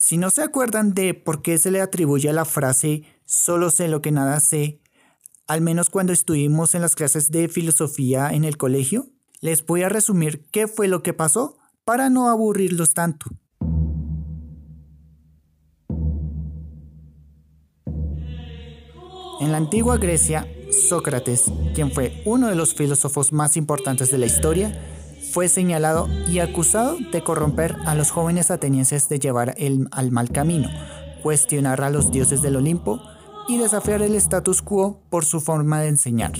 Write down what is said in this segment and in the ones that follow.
Si no se acuerdan de por qué se le atribuye la frase solo sé lo que nada sé, al menos cuando estuvimos en las clases de filosofía en el colegio, les voy a resumir qué fue lo que pasó para no aburrirlos tanto. En la antigua Grecia, Sócrates, quien fue uno de los filósofos más importantes de la historia, fue señalado y acusado de corromper a los jóvenes atenienses de llevar el, al mal camino, cuestionar a los dioses del Olimpo y desafiar el status quo por su forma de enseñar.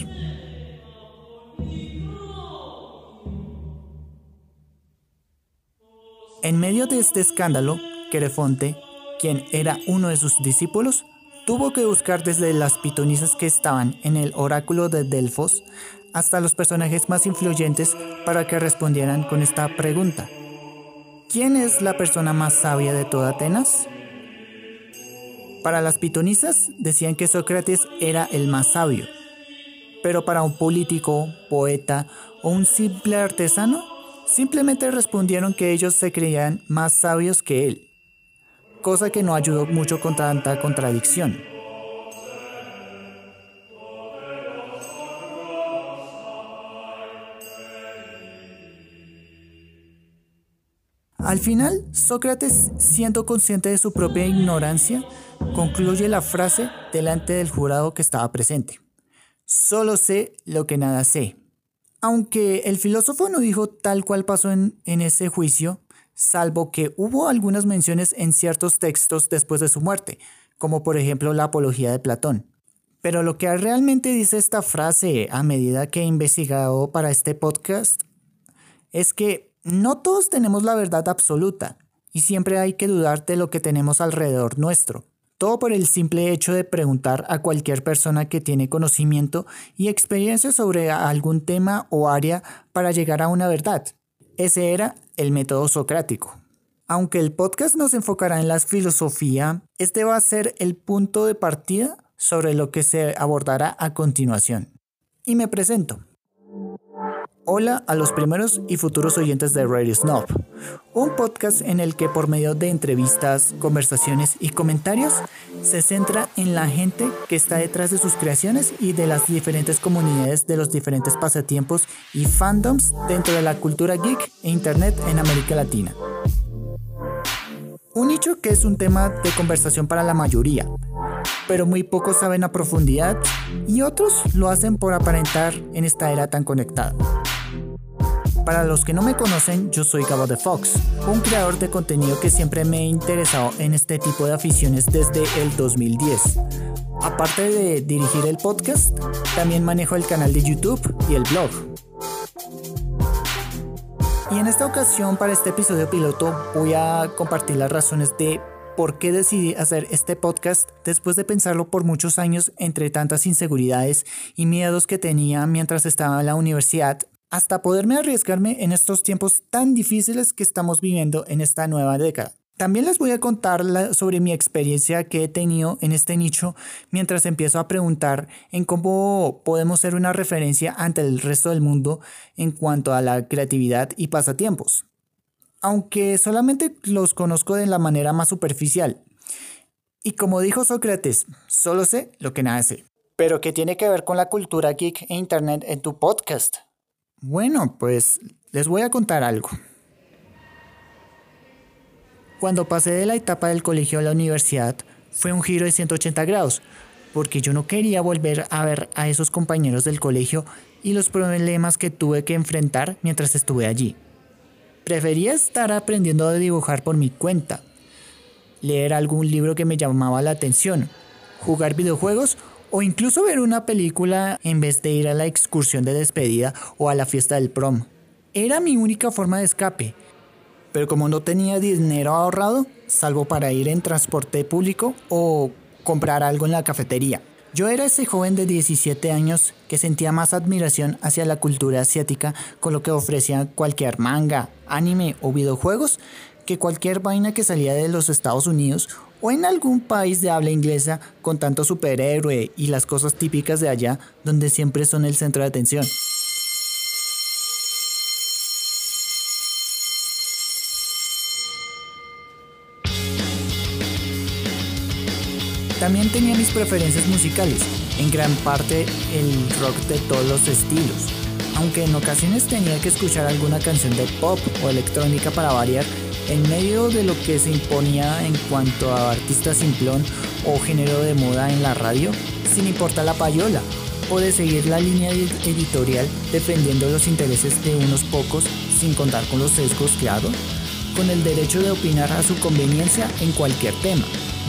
En medio de este escándalo, Querefonte, quien era uno de sus discípulos, tuvo que buscar desde las pitonisas que estaban en el oráculo de Delfos hasta los personajes más influyentes para que respondieran con esta pregunta. ¿Quién es la persona más sabia de toda Atenas? Para las pitonisas decían que Sócrates era el más sabio, pero para un político, poeta o un simple artesano, simplemente respondieron que ellos se creían más sabios que él, cosa que no ayudó mucho con tanta contradicción. Al final, Sócrates, siendo consciente de su propia ignorancia, concluye la frase delante del jurado que estaba presente. Solo sé lo que nada sé. Aunque el filósofo no dijo tal cual pasó en, en ese juicio, salvo que hubo algunas menciones en ciertos textos después de su muerte, como por ejemplo la Apología de Platón. Pero lo que realmente dice esta frase a medida que he investigado para este podcast es que no todos tenemos la verdad absoluta y siempre hay que dudar de lo que tenemos alrededor nuestro. Todo por el simple hecho de preguntar a cualquier persona que tiene conocimiento y experiencia sobre algún tema o área para llegar a una verdad. Ese era el método socrático. Aunque el podcast nos enfocará en la filosofía, este va a ser el punto de partida sobre lo que se abordará a continuación. Y me presento. Hola a los primeros y futuros oyentes de Radio Snob, un podcast en el que por medio de entrevistas, conversaciones y comentarios se centra en la gente que está detrás de sus creaciones y de las diferentes comunidades de los diferentes pasatiempos y fandoms dentro de la cultura geek e internet en América Latina. Un nicho que es un tema de conversación para la mayoría, pero muy pocos saben a profundidad y otros lo hacen por aparentar en esta era tan conectada. Para los que no me conocen, yo soy Gabo de Fox, un creador de contenido que siempre me he interesado en este tipo de aficiones desde el 2010. Aparte de dirigir el podcast, también manejo el canal de YouTube y el blog. Y en esta ocasión, para este episodio piloto, voy a compartir las razones de por qué decidí hacer este podcast después de pensarlo por muchos años entre tantas inseguridades y miedos que tenía mientras estaba en la universidad hasta poderme arriesgarme en estos tiempos tan difíciles que estamos viviendo en esta nueva década. También les voy a contar sobre mi experiencia que he tenido en este nicho mientras empiezo a preguntar en cómo podemos ser una referencia ante el resto del mundo en cuanto a la creatividad y pasatiempos. Aunque solamente los conozco de la manera más superficial. Y como dijo Sócrates, solo sé lo que nada sé. Pero ¿qué tiene que ver con la cultura geek e internet en tu podcast? Bueno, pues les voy a contar algo. Cuando pasé de la etapa del colegio a la universidad, fue un giro de 180 grados, porque yo no quería volver a ver a esos compañeros del colegio y los problemas que tuve que enfrentar mientras estuve allí. Prefería estar aprendiendo a dibujar por mi cuenta, leer algún libro que me llamaba la atención, jugar videojuegos o incluso ver una película en vez de ir a la excursión de despedida o a la fiesta del prom. Era mi única forma de escape. Pero como no tenía dinero ahorrado, salvo para ir en transporte público o comprar algo en la cafetería. Yo era ese joven de 17 años que sentía más admiración hacia la cultura asiática con lo que ofrecía cualquier manga, anime o videojuegos que cualquier vaina que salía de los Estados Unidos o en algún país de habla inglesa con tanto superhéroe y las cosas típicas de allá donde siempre son el centro de atención. También tenía mis preferencias musicales, en gran parte el rock de todos los estilos, aunque en ocasiones tenía que escuchar alguna canción de pop o electrónica para variar, en medio de lo que se imponía en cuanto a artista simplón o género de moda en la radio, sin importar la payola, o de seguir la línea editorial defendiendo los intereses de unos pocos sin contar con los sesgos, claro, con el derecho de opinar a su conveniencia en cualquier tema,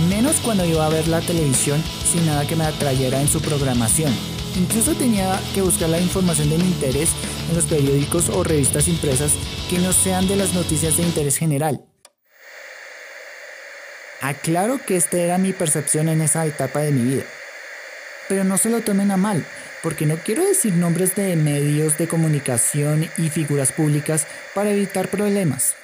menos cuando iba a ver la televisión sin nada que me atrayera en su programación. Incluso tenía que buscar la información de mi interés en los periódicos o revistas impresas que no sean de las noticias de interés general. Aclaro que esta era mi percepción en esa etapa de mi vida. Pero no se lo tomen a mal, porque no quiero decir nombres de medios de comunicación y figuras públicas para evitar problemas.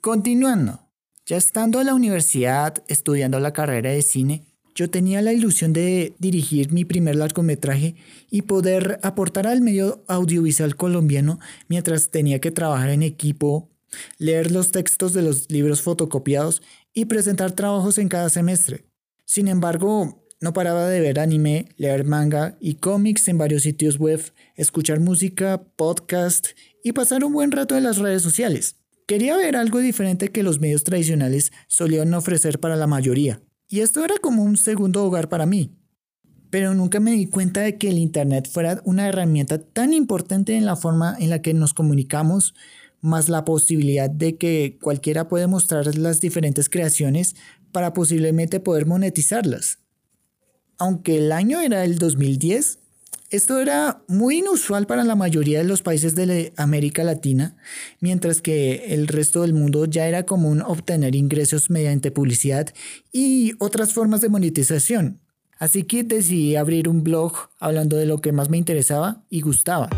Continuando, ya estando en la universidad estudiando la carrera de cine, yo tenía la ilusión de dirigir mi primer largometraje y poder aportar al medio audiovisual colombiano mientras tenía que trabajar en equipo, leer los textos de los libros fotocopiados y presentar trabajos en cada semestre. Sin embargo, no paraba de ver anime, leer manga y cómics en varios sitios web, escuchar música, podcast y pasar un buen rato en las redes sociales. Quería ver algo diferente que los medios tradicionales solían ofrecer para la mayoría. Y esto era como un segundo hogar para mí. Pero nunca me di cuenta de que el Internet fuera una herramienta tan importante en la forma en la que nos comunicamos, más la posibilidad de que cualquiera puede mostrar las diferentes creaciones para posiblemente poder monetizarlas. Aunque el año era el 2010, esto era muy inusual para la mayoría de los países de América Latina, mientras que el resto del mundo ya era común obtener ingresos mediante publicidad y otras formas de monetización. Así que decidí abrir un blog hablando de lo que más me interesaba y gustaba.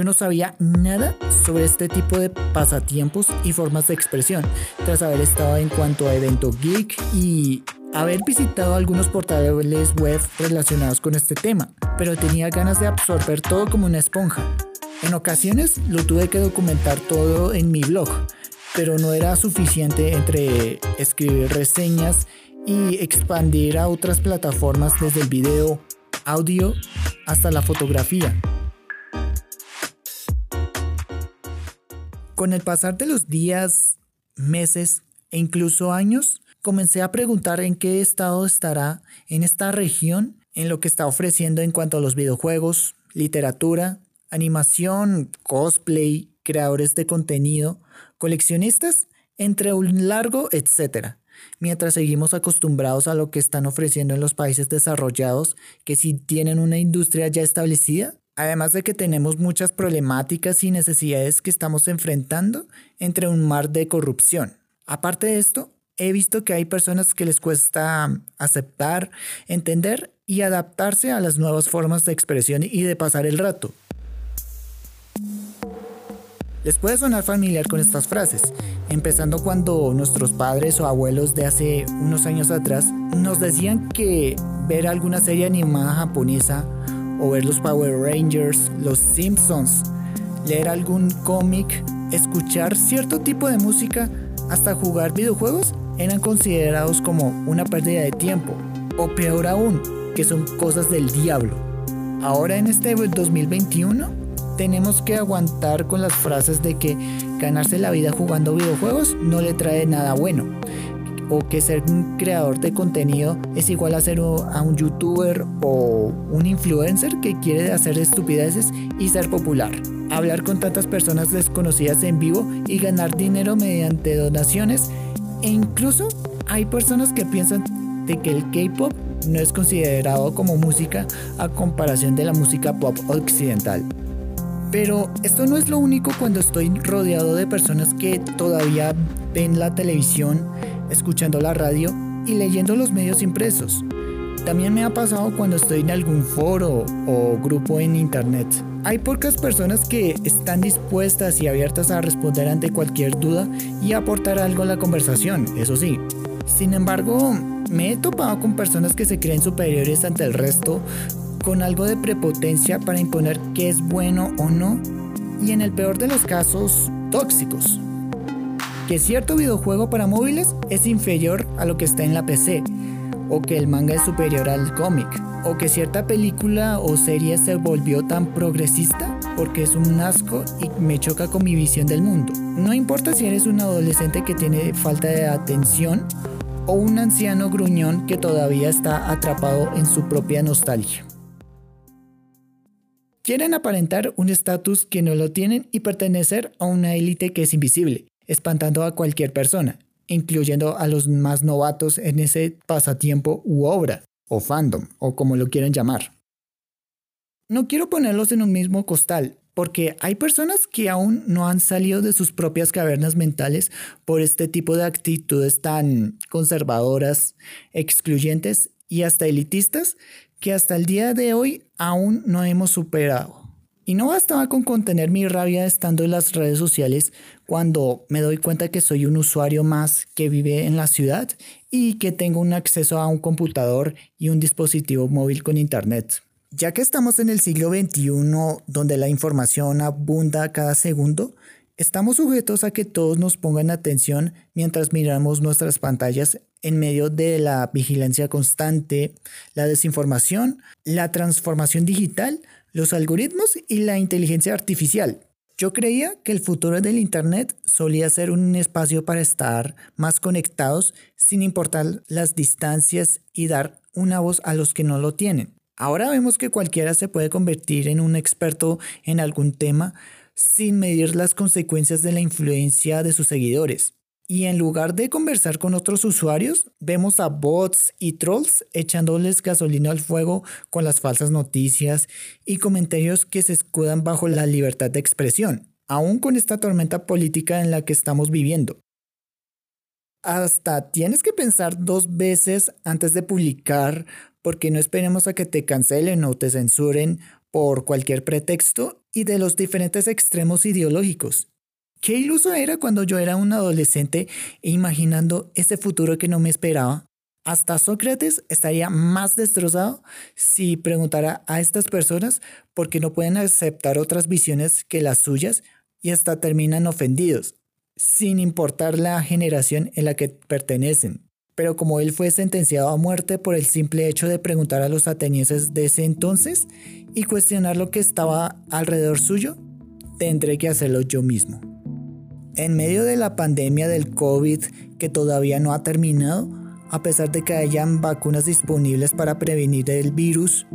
Yo no sabía nada sobre este tipo de pasatiempos y formas de expresión, tras haber estado en cuanto a evento geek y haber visitado algunos portales web relacionados con este tema, pero tenía ganas de absorber todo como una esponja. En ocasiones lo tuve que documentar todo en mi blog, pero no era suficiente entre escribir reseñas y expandir a otras plataformas desde el video, audio hasta la fotografía. Con el pasar de los días, meses e incluso años, comencé a preguntar en qué estado estará en esta región en lo que está ofreciendo en cuanto a los videojuegos, literatura, animación, cosplay, creadores de contenido, coleccionistas, entre un largo etcétera. Mientras seguimos acostumbrados a lo que están ofreciendo en los países desarrollados, que si tienen una industria ya establecida, Además de que tenemos muchas problemáticas y necesidades que estamos enfrentando entre un mar de corrupción. Aparte de esto, he visto que hay personas que les cuesta aceptar, entender y adaptarse a las nuevas formas de expresión y de pasar el rato. Les puede sonar familiar con estas frases, empezando cuando nuestros padres o abuelos de hace unos años atrás nos decían que ver alguna serie animada japonesa o ver los Power Rangers, los Simpsons, leer algún cómic, escuchar cierto tipo de música, hasta jugar videojuegos, eran considerados como una pérdida de tiempo, o peor aún, que son cosas del diablo. Ahora en este 2021 tenemos que aguantar con las frases de que ganarse la vida jugando videojuegos no le trae nada bueno o que ser un creador de contenido es igual a ser a un youtuber o un influencer que quiere hacer estupideces y ser popular. Hablar con tantas personas desconocidas en vivo y ganar dinero mediante donaciones. E incluso hay personas que piensan de que el K-pop no es considerado como música a comparación de la música pop occidental. Pero esto no es lo único cuando estoy rodeado de personas que todavía ven la televisión escuchando la radio y leyendo los medios impresos. También me ha pasado cuando estoy en algún foro o grupo en internet. Hay pocas personas que están dispuestas y abiertas a responder ante cualquier duda y aportar algo a la conversación, eso sí. Sin embargo, me he topado con personas que se creen superiores ante el resto, con algo de prepotencia para imponer qué es bueno o no, y en el peor de los casos, tóxicos. Que cierto videojuego para móviles es inferior a lo que está en la PC, o que el manga es superior al cómic, o que cierta película o serie se volvió tan progresista porque es un asco y me choca con mi visión del mundo. No importa si eres un adolescente que tiene falta de atención o un anciano gruñón que todavía está atrapado en su propia nostalgia. Quieren aparentar un estatus que no lo tienen y pertenecer a una élite que es invisible, espantando a cualquier persona, incluyendo a los más novatos en ese pasatiempo u obra, o fandom, o como lo quieran llamar. No quiero ponerlos en un mismo costal, porque hay personas que aún no han salido de sus propias cavernas mentales por este tipo de actitudes tan conservadoras, excluyentes y hasta elitistas que hasta el día de hoy aún no hemos superado. Y no bastaba con contener mi rabia estando en las redes sociales cuando me doy cuenta que soy un usuario más que vive en la ciudad y que tengo un acceso a un computador y un dispositivo móvil con internet. Ya que estamos en el siglo XXI donde la información abunda cada segundo, estamos sujetos a que todos nos pongan atención mientras miramos nuestras pantallas en medio de la vigilancia constante, la desinformación, la transformación digital, los algoritmos y la inteligencia artificial. Yo creía que el futuro del Internet solía ser un espacio para estar más conectados sin importar las distancias y dar una voz a los que no lo tienen. Ahora vemos que cualquiera se puede convertir en un experto en algún tema sin medir las consecuencias de la influencia de sus seguidores. Y en lugar de conversar con otros usuarios, vemos a bots y trolls echándoles gasolina al fuego con las falsas noticias y comentarios que se escudan bajo la libertad de expresión, aún con esta tormenta política en la que estamos viviendo. Hasta tienes que pensar dos veces antes de publicar porque no esperemos a que te cancelen o te censuren por cualquier pretexto y de los diferentes extremos ideológicos. Qué iluso era cuando yo era un adolescente e imaginando ese futuro que no me esperaba. Hasta Sócrates estaría más destrozado si preguntara a estas personas por qué no pueden aceptar otras visiones que las suyas y hasta terminan ofendidos, sin importar la generación en la que pertenecen. Pero como él fue sentenciado a muerte por el simple hecho de preguntar a los atenienses de ese entonces y cuestionar lo que estaba alrededor suyo, tendré que hacerlo yo mismo. En medio de la pandemia del COVID que todavía no ha terminado, a pesar de que hayan vacunas disponibles para prevenir el virus,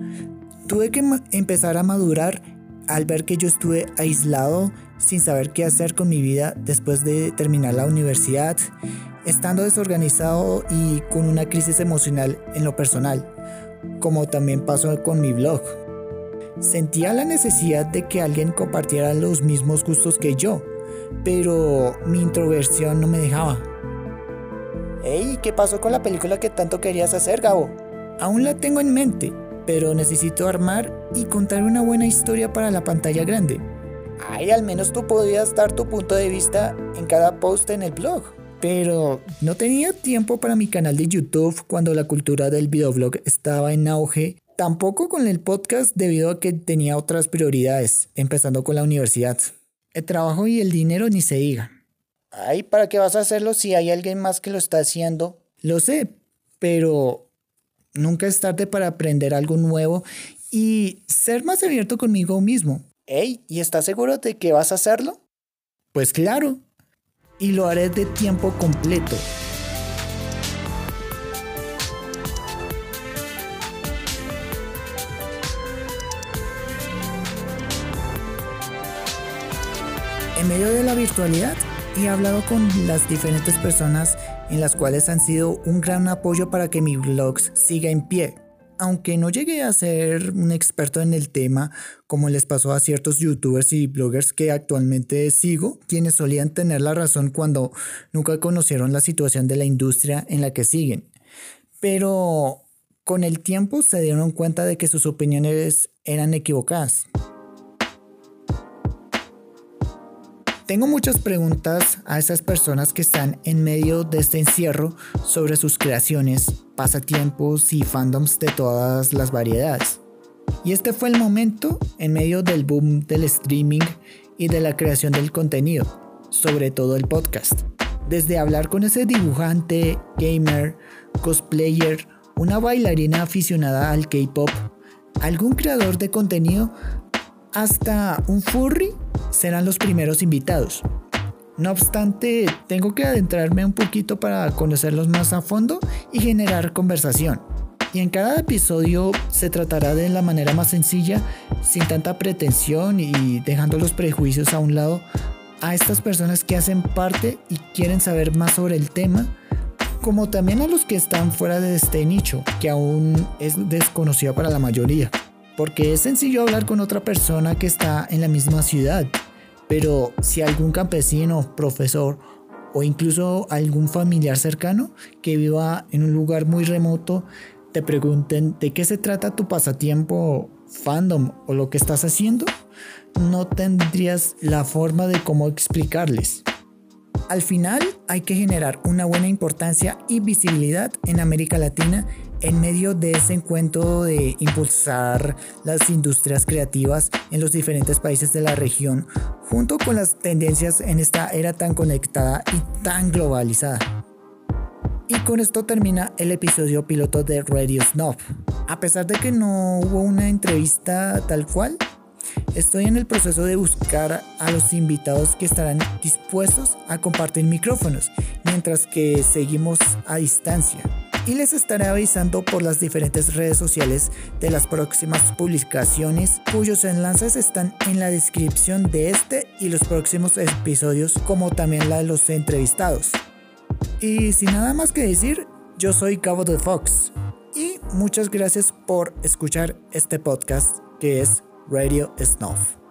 tuve que empezar a madurar al ver que yo estuve aislado sin saber qué hacer con mi vida después de terminar la universidad, estando desorganizado y con una crisis emocional en lo personal, como también pasó con mi blog. Sentía la necesidad de que alguien compartiera los mismos gustos que yo, pero mi introversión no me dejaba. Hey, ¿qué pasó con la película que tanto querías hacer, Gabo? Aún la tengo en mente, pero necesito armar y contar una buena historia para la pantalla grande. Ay, al menos tú podías dar tu punto de vista en cada post en el blog. Pero no tenía tiempo para mi canal de YouTube cuando la cultura del videoblog estaba en auge. Tampoco con el podcast debido a que tenía otras prioridades, empezando con la universidad. El trabajo y el dinero ni se diga. Ay, ¿para qué vas a hacerlo si hay alguien más que lo está haciendo? Lo sé, pero nunca es tarde para aprender algo nuevo y ser más abierto conmigo mismo. Ey, ¿y estás seguro de que vas a hacerlo? Pues claro, y lo haré de tiempo completo. Medio de la virtualidad he hablado con las diferentes personas en las cuales han sido un gran apoyo para que mi blog siga en pie. Aunque no llegué a ser un experto en el tema, como les pasó a ciertos youtubers y bloggers que actualmente sigo, quienes solían tener la razón cuando nunca conocieron la situación de la industria en la que siguen. Pero con el tiempo se dieron cuenta de que sus opiniones eran equivocadas. Tengo muchas preguntas a esas personas que están en medio de este encierro sobre sus creaciones, pasatiempos y fandoms de todas las variedades. Y este fue el momento, en medio del boom del streaming, y de la creación del contenido, sobre todo el podcast. Desde hablar con ese dibujante, gamer, cosplayer, una bailarina aficionada al K-pop, algún creador de contenido, hasta un furry serán los primeros invitados. No obstante, tengo que adentrarme un poquito para conocerlos más a fondo y generar conversación. Y en cada episodio se tratará de la manera más sencilla, sin tanta pretensión y dejando los prejuicios a un lado a estas personas que hacen parte y quieren saber más sobre el tema, como también a los que están fuera de este nicho, que aún es desconocido para la mayoría. Porque es sencillo hablar con otra persona que está en la misma ciudad, pero si algún campesino, profesor o incluso algún familiar cercano que viva en un lugar muy remoto te pregunten de qué se trata tu pasatiempo, fandom o lo que estás haciendo, no tendrías la forma de cómo explicarles. Al final hay que generar una buena importancia y visibilidad en América Latina en medio de ese encuentro de impulsar las industrias creativas en los diferentes países de la región, junto con las tendencias en esta era tan conectada y tan globalizada. Y con esto termina el episodio piloto de Radio Snob. A pesar de que no hubo una entrevista tal cual, estoy en el proceso de buscar a los invitados que estarán dispuestos a compartir micrófonos mientras que seguimos a distancia y les estaré avisando por las diferentes redes sociales de las próximas publicaciones cuyos enlaces están en la descripción de este y los próximos episodios como también la de los entrevistados. Y sin nada más que decir, yo soy Cabo de Fox y muchas gracias por escuchar este podcast que es Radio Snuff.